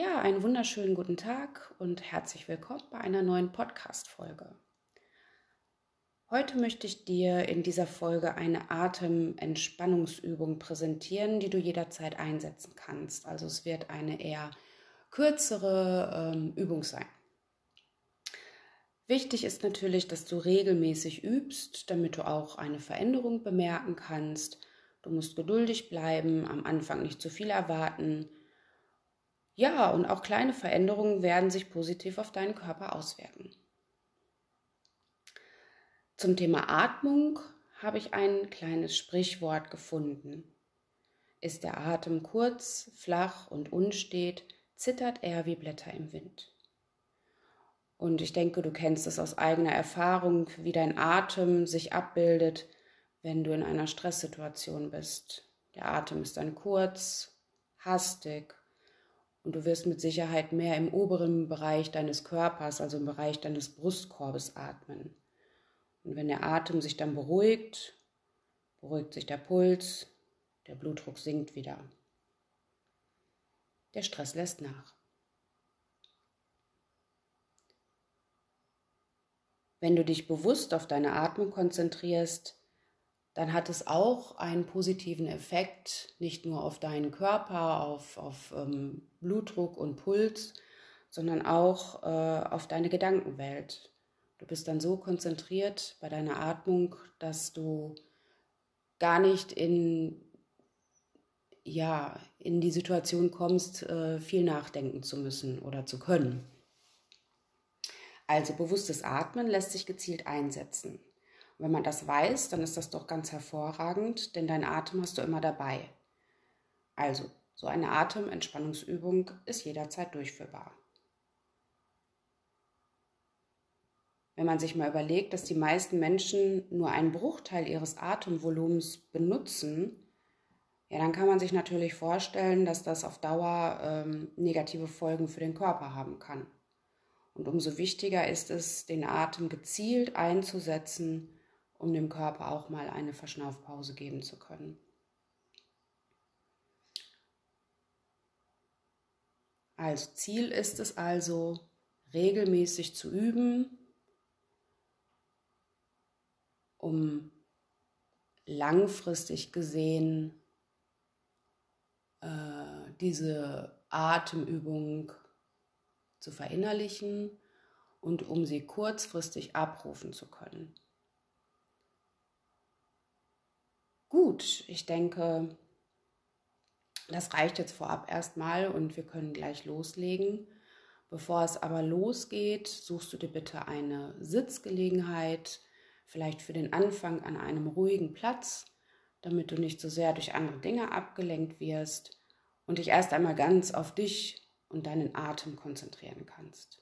Ja, einen wunderschönen guten Tag und herzlich willkommen bei einer neuen Podcast-Folge. Heute möchte ich dir in dieser Folge eine Atementspannungsübung präsentieren, die du jederzeit einsetzen kannst. Also es wird eine eher kürzere ähm, Übung sein. Wichtig ist natürlich, dass du regelmäßig übst, damit du auch eine Veränderung bemerken kannst. Du musst geduldig bleiben, am Anfang nicht zu viel erwarten ja, und auch kleine Veränderungen werden sich positiv auf deinen Körper auswirken. Zum Thema Atmung habe ich ein kleines Sprichwort gefunden. Ist der Atem kurz, flach und unstet, zittert er wie Blätter im Wind. Und ich denke, du kennst es aus eigener Erfahrung, wie dein Atem sich abbildet, wenn du in einer Stresssituation bist. Der Atem ist dann kurz, hastig und du wirst mit Sicherheit mehr im oberen Bereich deines Körpers, also im Bereich deines Brustkorbes atmen. Und wenn der Atem sich dann beruhigt, beruhigt sich der Puls, der Blutdruck sinkt wieder. Der Stress lässt nach. Wenn du dich bewusst auf deine Atmung konzentrierst, dann hat es auch einen positiven Effekt, nicht nur auf deinen Körper, auf, auf ähm, Blutdruck und Puls, sondern auch äh, auf deine Gedankenwelt. Du bist dann so konzentriert bei deiner Atmung, dass du gar nicht in, ja, in die Situation kommst, äh, viel nachdenken zu müssen oder zu können. Also bewusstes Atmen lässt sich gezielt einsetzen wenn man das weiß, dann ist das doch ganz hervorragend, denn dein Atem hast du immer dabei. Also, so eine Atementspannungsübung ist jederzeit durchführbar. Wenn man sich mal überlegt, dass die meisten Menschen nur einen Bruchteil ihres Atemvolumens benutzen, ja, dann kann man sich natürlich vorstellen, dass das auf Dauer ähm, negative Folgen für den Körper haben kann. Und umso wichtiger ist es, den Atem gezielt einzusetzen, um dem Körper auch mal eine Verschnaufpause geben zu können. Als Ziel ist es also, regelmäßig zu üben, um langfristig gesehen äh, diese Atemübung zu verinnerlichen und um sie kurzfristig abrufen zu können. Gut, ich denke, das reicht jetzt vorab erstmal und wir können gleich loslegen. Bevor es aber losgeht, suchst du dir bitte eine Sitzgelegenheit, vielleicht für den Anfang an einem ruhigen Platz, damit du nicht so sehr durch andere Dinge abgelenkt wirst und dich erst einmal ganz auf dich und deinen Atem konzentrieren kannst.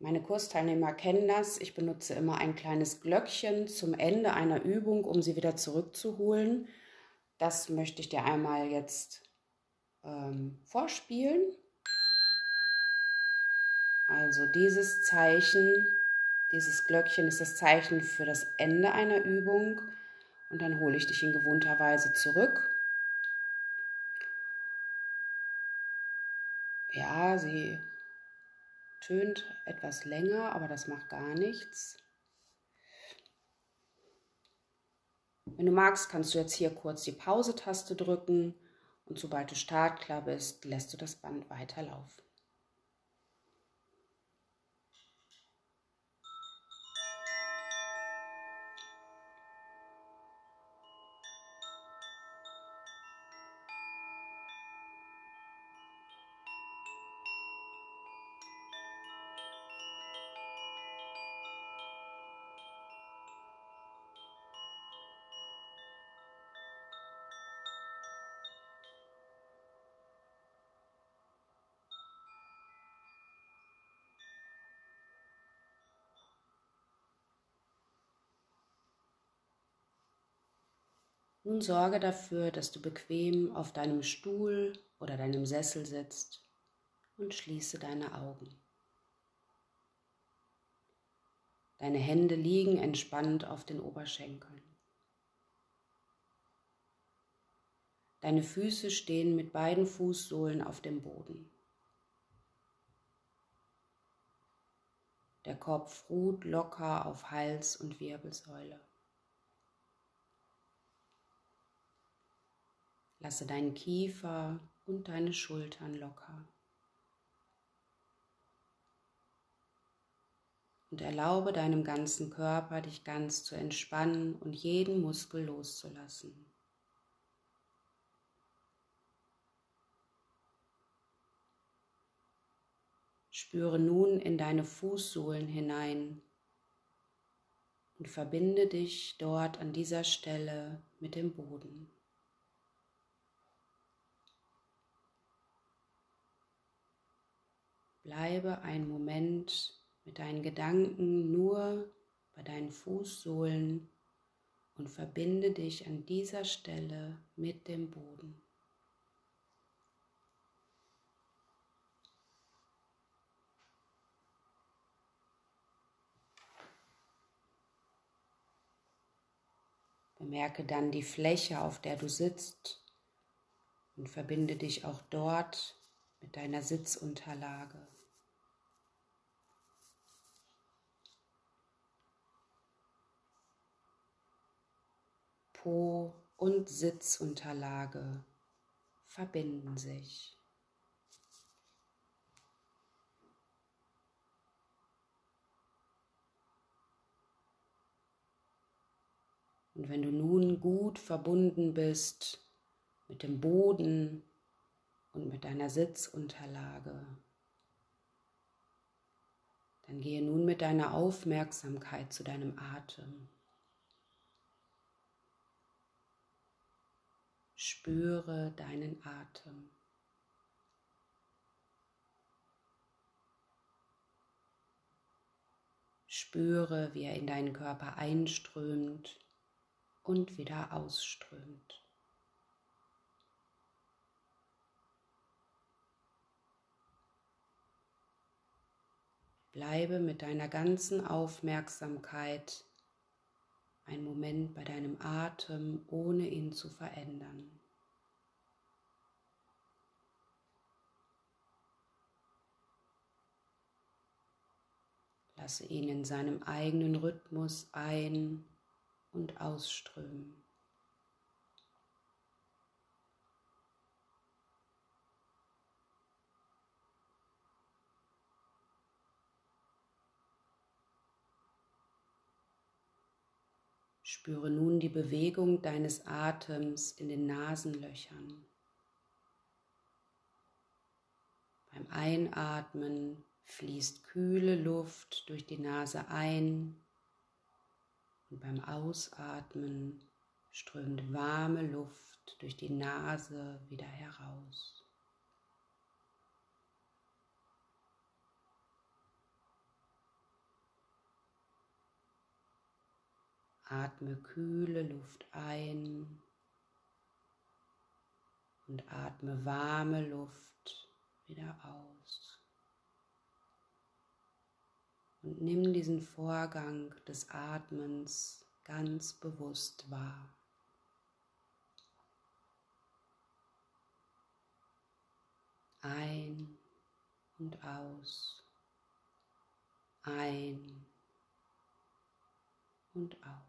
Meine Kursteilnehmer kennen das. Ich benutze immer ein kleines Glöckchen zum Ende einer Übung, um sie wieder zurückzuholen. Das möchte ich dir einmal jetzt ähm, vorspielen. Also dieses Zeichen, dieses Glöckchen ist das Zeichen für das Ende einer Übung. Und dann hole ich dich in gewohnter Weise zurück. Ja, sie tönt etwas länger, aber das macht gar nichts. Wenn du magst, kannst du jetzt hier kurz die Pause-Taste drücken und sobald du startklar bist, lässt du das Band weiterlaufen. Nun sorge dafür, dass du bequem auf deinem Stuhl oder deinem Sessel sitzt und schließe deine Augen. Deine Hände liegen entspannt auf den Oberschenkeln. Deine Füße stehen mit beiden Fußsohlen auf dem Boden. Der Kopf ruht locker auf Hals und Wirbelsäule. Lasse deinen Kiefer und deine Schultern locker. Und erlaube deinem ganzen Körper, dich ganz zu entspannen und jeden Muskel loszulassen. Spüre nun in deine Fußsohlen hinein und verbinde dich dort an dieser Stelle mit dem Boden. Bleibe einen Moment mit deinen Gedanken nur bei deinen Fußsohlen und verbinde dich an dieser Stelle mit dem Boden. Bemerke dann die Fläche, auf der du sitzt und verbinde dich auch dort mit deiner Sitzunterlage. Po und Sitzunterlage verbinden sich. Und wenn du nun gut verbunden bist mit dem Boden und mit deiner Sitzunterlage, dann gehe nun mit deiner Aufmerksamkeit zu deinem Atem. Spüre deinen Atem. Spüre, wie er in deinen Körper einströmt und wieder ausströmt. Bleibe mit deiner ganzen Aufmerksamkeit einen Moment bei deinem Atem, ohne ihn zu verändern. Lasse ihn in seinem eigenen Rhythmus ein- und ausströmen. Spüre nun die Bewegung deines Atems in den Nasenlöchern. Beim Einatmen fließt kühle Luft durch die Nase ein und beim Ausatmen strömt warme Luft durch die Nase wieder heraus. Atme kühle Luft ein und atme warme Luft wieder aus. Und nimm diesen Vorgang des Atmens ganz bewusst wahr. Ein und aus. Ein und aus.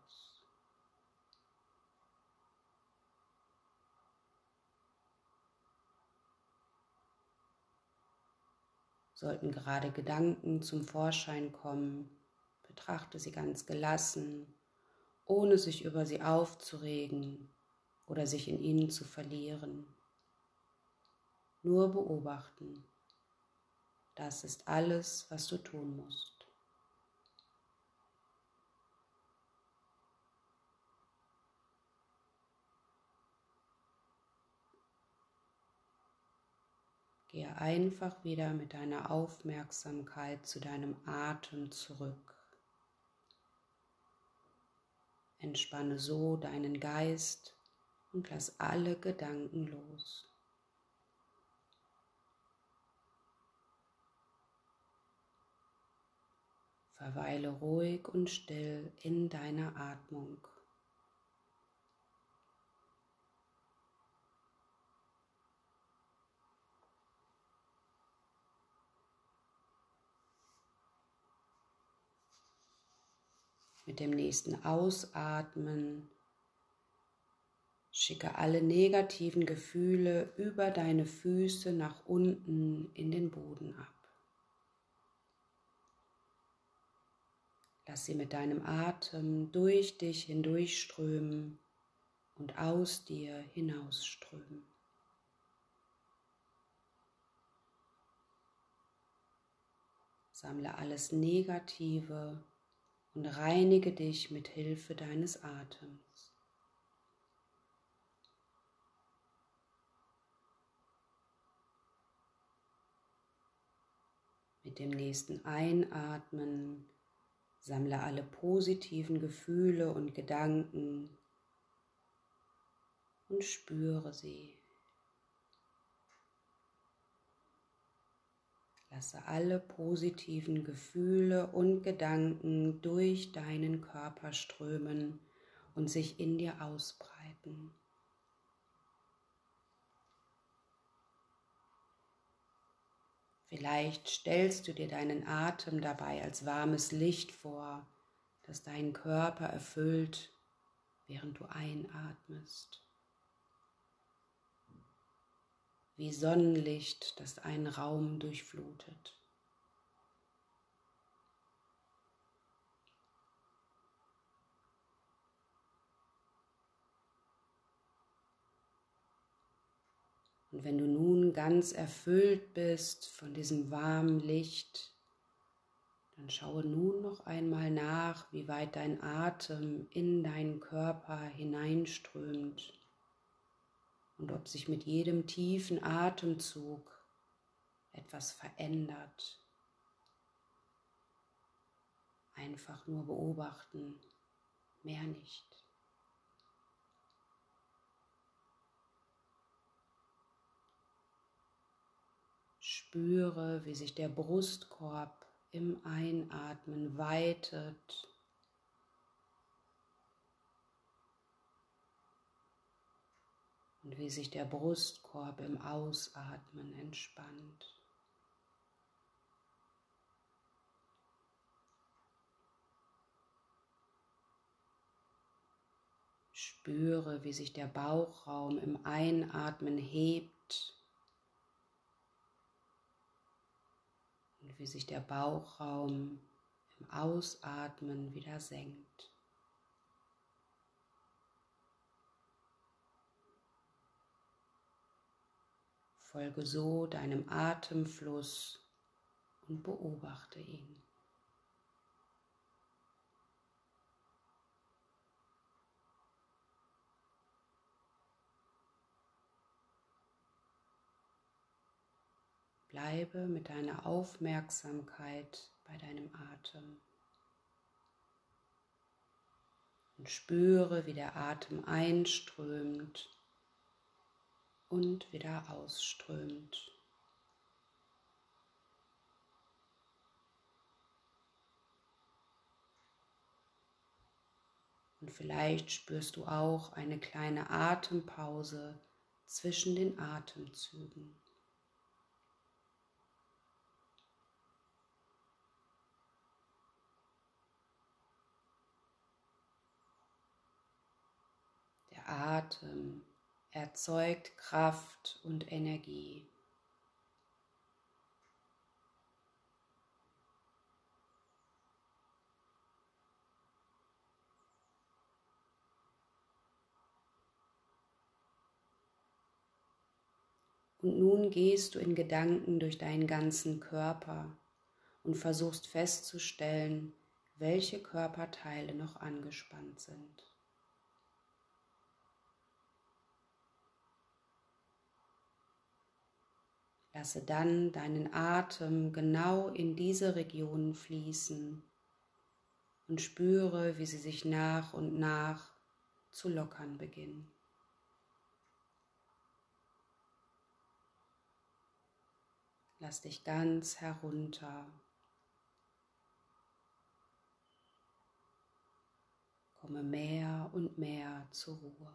Sollten gerade Gedanken zum Vorschein kommen, betrachte sie ganz gelassen, ohne sich über sie aufzuregen oder sich in ihnen zu verlieren. Nur beobachten. Das ist alles, was du tun musst. Gehe einfach wieder mit deiner Aufmerksamkeit zu deinem Atem zurück. Entspanne so deinen Geist und lass alle Gedanken los. Verweile ruhig und still in deiner Atmung. Mit dem nächsten Ausatmen schicke alle negativen Gefühle über deine Füße nach unten in den Boden ab. Lass sie mit deinem Atem durch dich hindurchströmen und aus dir hinausströmen. Sammle alles Negative und reinige dich mit Hilfe deines Atems. Mit dem nächsten Einatmen sammle alle positiven Gefühle und Gedanken und spüre sie. Lasse alle positiven Gefühle und Gedanken durch deinen Körper strömen und sich in dir ausbreiten. Vielleicht stellst du dir deinen Atem dabei als warmes Licht vor, das deinen Körper erfüllt, während du einatmest. Wie Sonnenlicht, das einen Raum durchflutet. Und wenn du nun ganz erfüllt bist von diesem warmen Licht, dann schaue nun noch einmal nach, wie weit dein Atem in deinen Körper hineinströmt und ob sich mit jedem tiefen Atemzug etwas verändert. Einfach nur beobachten, mehr nicht. Spüre, wie sich der Brustkorb im Einatmen weitet und wie sich der Brustkorb im Ausatmen entspannt. Spüre, wie sich der Bauchraum im Einatmen hebt und wie sich der Bauchraum im Ausatmen wieder senkt. Folge so deinem Atemfluss und beobachte ihn. Bleibe mit deiner Aufmerksamkeit bei deinem Atem und spüre, wie der Atem einströmt und wieder ausströmt. Und vielleicht spürst du auch eine kleine Atempause zwischen den Atemzügen. Der Atem erzeugt Kraft und Energie. Und nun gehst du in Gedanken durch deinen ganzen Körper und versuchst festzustellen, welche Körperteile noch angespannt sind. Lasse dann deinen Atem genau in diese Region fließen und spüre, wie sie sich nach und nach zu lockern beginnen. Lass dich ganz herunter. Komme mehr und mehr zur Ruhe.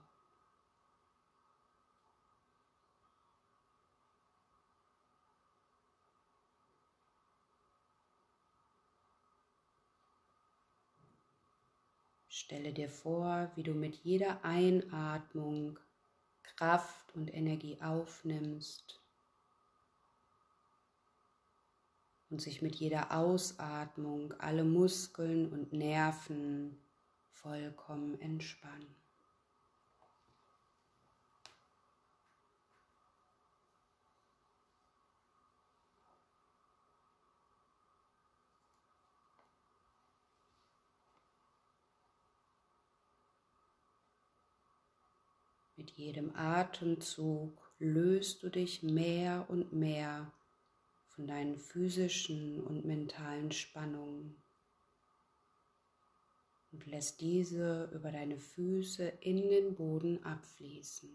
Stelle dir vor, wie du mit jeder Einatmung Kraft und Energie aufnimmst und sich mit jeder Ausatmung alle Muskeln und Nerven vollkommen entspannen. Mit jedem Atemzug löst du dich mehr und mehr von deinen physischen und mentalen Spannungen und lässt diese über deine Füße in den Boden abfließen.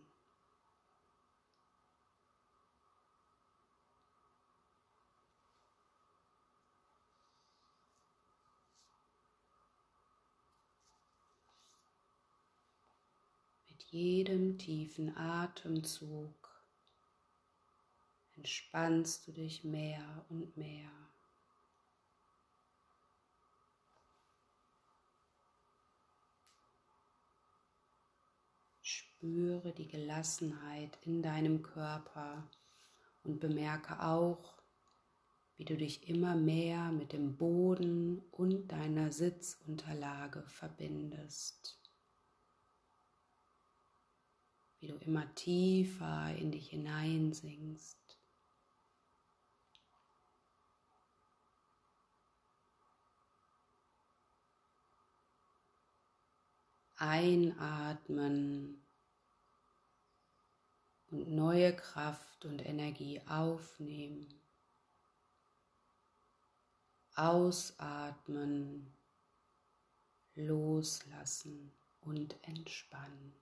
Mit jedem tiefen Atemzug entspannst du dich mehr und mehr. Spüre die Gelassenheit in deinem Körper und bemerke auch, wie du dich immer mehr mit dem Boden und deiner Sitzunterlage verbindest. Wie du immer tiefer in dich hineinsinkst. Einatmen und neue Kraft und Energie aufnehmen. Ausatmen, loslassen und entspannen.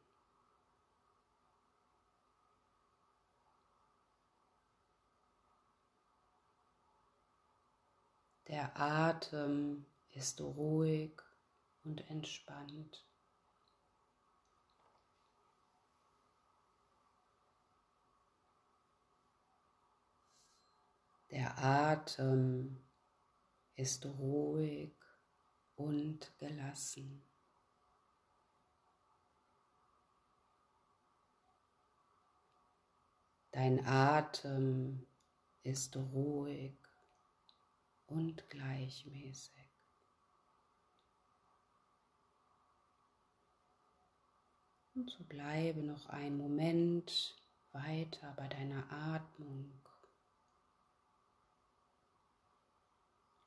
Der Atem ist ruhig und entspannt. Der Atem ist ruhig und gelassen. Dein Atem ist ruhig und gleichmäßig. Und so bleibe noch einen Moment weiter bei deiner Atmung.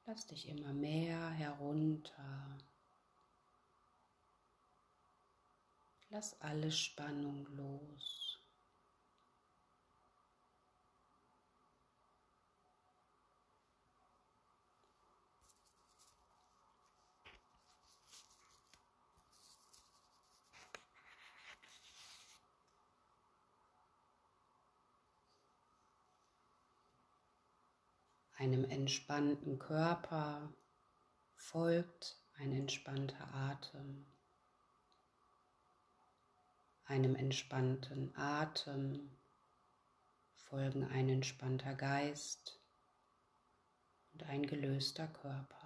Lass dich immer mehr herunter. Lass alle Spannung los. Einem entspannten Körper folgt ein entspannter Atem. Einem entspannten Atem folgen ein entspannter Geist und ein gelöster Körper.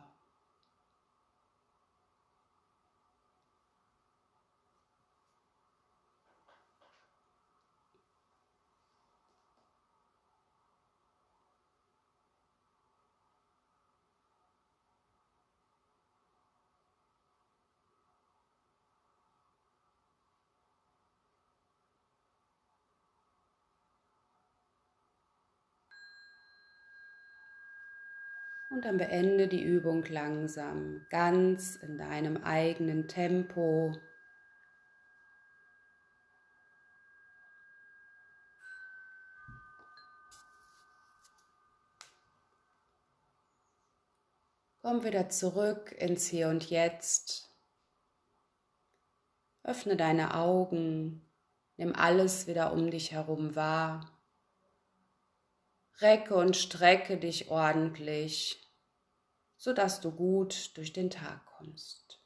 Und dann beende die Übung langsam, ganz in deinem eigenen Tempo. Komm wieder zurück ins Hier und Jetzt. Öffne deine Augen, nimm alles wieder um dich herum wahr. Recke und strecke dich ordentlich sodass du gut durch den Tag kommst.